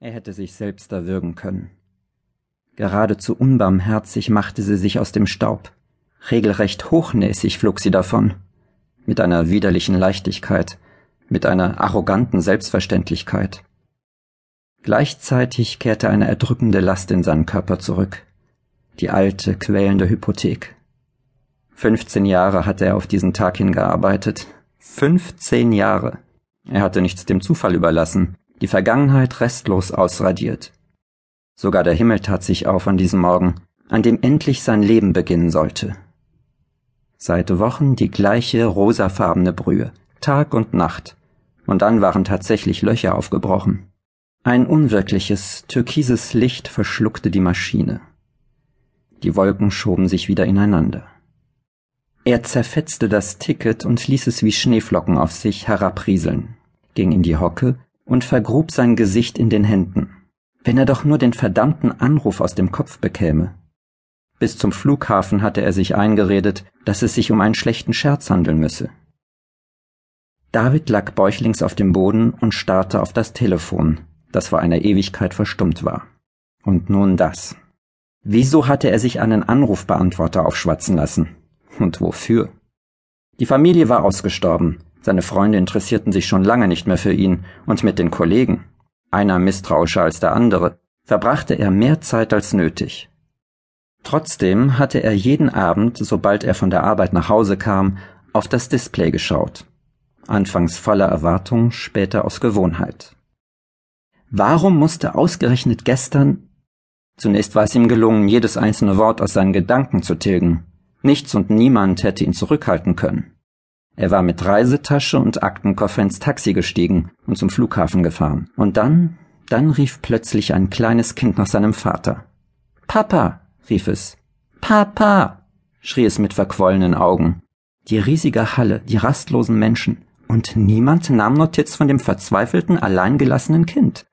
Er hätte sich selbst erwürgen können. Geradezu unbarmherzig machte sie sich aus dem Staub. Regelrecht hochnäsig flog sie davon. Mit einer widerlichen Leichtigkeit, mit einer arroganten Selbstverständlichkeit. Gleichzeitig kehrte eine erdrückende Last in seinen Körper zurück. Die alte, quälende Hypothek. Fünfzehn Jahre hatte er auf diesen Tag hingearbeitet. Fünfzehn Jahre. Er hatte nichts dem Zufall überlassen die Vergangenheit restlos ausradiert. Sogar der Himmel tat sich auf an diesem Morgen, an dem endlich sein Leben beginnen sollte. Seit Wochen die gleiche rosafarbene Brühe, Tag und Nacht, und dann waren tatsächlich Löcher aufgebrochen. Ein unwirkliches, türkises Licht verschluckte die Maschine. Die Wolken schoben sich wieder ineinander. Er zerfetzte das Ticket und ließ es wie Schneeflocken auf sich herabrieseln, ging in die Hocke und vergrub sein Gesicht in den Händen. Wenn er doch nur den verdammten Anruf aus dem Kopf bekäme. Bis zum Flughafen hatte er sich eingeredet, dass es sich um einen schlechten Scherz handeln müsse. David lag bäuchlings auf dem Boden und starrte auf das Telefon, das vor einer Ewigkeit verstummt war. Und nun das. Wieso hatte er sich einen Anrufbeantworter aufschwatzen lassen? Und wofür? Die Familie war ausgestorben, seine Freunde interessierten sich schon lange nicht mehr für ihn, und mit den Kollegen, einer misstrauischer als der andere, verbrachte er mehr Zeit als nötig. Trotzdem hatte er jeden Abend, sobald er von der Arbeit nach Hause kam, auf das Display geschaut. Anfangs voller Erwartung, später aus Gewohnheit. Warum musste ausgerechnet gestern Zunächst war es ihm gelungen, jedes einzelne Wort aus seinen Gedanken zu tilgen. Nichts und niemand hätte ihn zurückhalten können. Er war mit Reisetasche und Aktenkoffer ins Taxi gestiegen und zum Flughafen gefahren. Und dann, dann rief plötzlich ein kleines Kind nach seinem Vater. Papa, rief es. Papa, schrie es mit verquollenen Augen. Die riesige Halle, die rastlosen Menschen, und niemand nahm Notiz von dem verzweifelten, alleingelassenen Kind.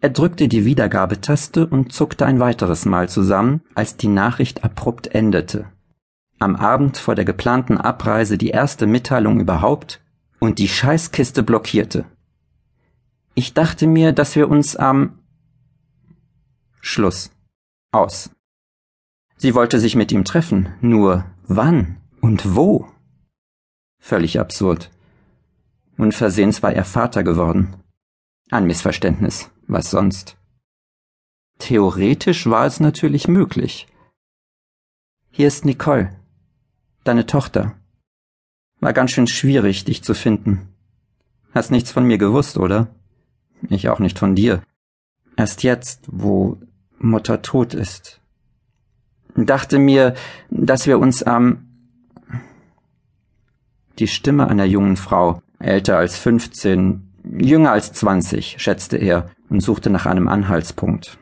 Er drückte die Wiedergabetaste und zuckte ein weiteres Mal zusammen, als die Nachricht abrupt endete am Abend vor der geplanten Abreise die erste Mitteilung überhaupt und die Scheißkiste blockierte. Ich dachte mir, dass wir uns am Schluss. Aus. Sie wollte sich mit ihm treffen, nur wann und wo? Völlig absurd. Unversehens war er Vater geworden. Ein Missverständnis, was sonst? Theoretisch war es natürlich möglich. Hier ist Nicole deine Tochter. War ganz schön schwierig, dich zu finden. Hast nichts von mir gewusst, oder? Ich auch nicht von dir. Erst jetzt, wo Mutter tot ist. Dachte mir, dass wir uns am... Die Stimme einer jungen Frau, älter als fünfzehn, jünger als zwanzig, schätzte er und suchte nach einem Anhaltspunkt.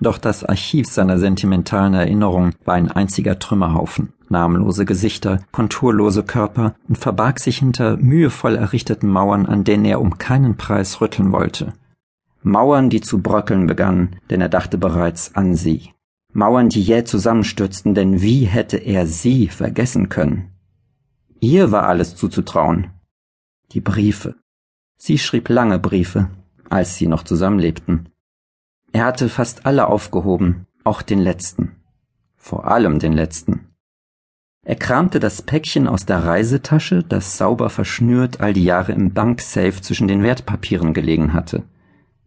Doch das Archiv seiner sentimentalen Erinnerungen war ein einziger Trümmerhaufen, namenlose Gesichter, konturlose Körper und verbarg sich hinter mühevoll errichteten Mauern, an denen er um keinen Preis rütteln wollte. Mauern, die zu bröckeln begannen, denn er dachte bereits an sie. Mauern, die jäh zusammenstürzten, denn wie hätte er sie vergessen können? Ihr war alles zuzutrauen. Die Briefe. Sie schrieb lange Briefe, als sie noch zusammenlebten. Er hatte fast alle aufgehoben, auch den letzten. Vor allem den letzten. Er kramte das Päckchen aus der Reisetasche, das sauber verschnürt all die Jahre im Banksafe zwischen den Wertpapieren gelegen hatte,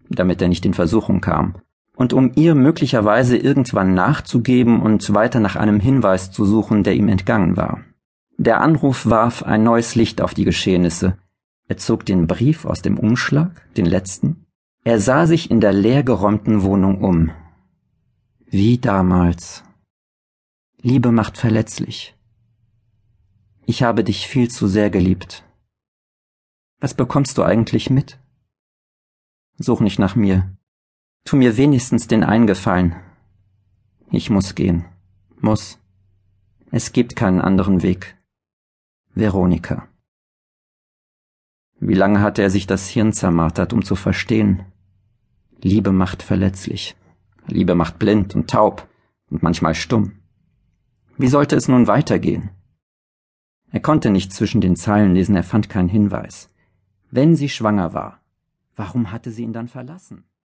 damit er nicht in Versuchung kam, und um ihr möglicherweise irgendwann nachzugeben und weiter nach einem Hinweis zu suchen, der ihm entgangen war. Der Anruf warf ein neues Licht auf die Geschehnisse. Er zog den Brief aus dem Umschlag, den letzten, er sah sich in der leergeräumten Wohnung um. Wie damals. Liebe macht verletzlich. Ich habe dich viel zu sehr geliebt. Was bekommst du eigentlich mit? Such nicht nach mir. Tu mir wenigstens den Eingefallen. Ich muss gehen. Muss. Es gibt keinen anderen Weg. Veronika. Wie lange hatte er sich das Hirn zermartert, um zu verstehen, Liebe macht verletzlich. Liebe macht blind und taub und manchmal stumm. Wie sollte es nun weitergehen? Er konnte nicht zwischen den Zeilen lesen, er fand keinen Hinweis. Wenn sie schwanger war, warum hatte sie ihn dann verlassen?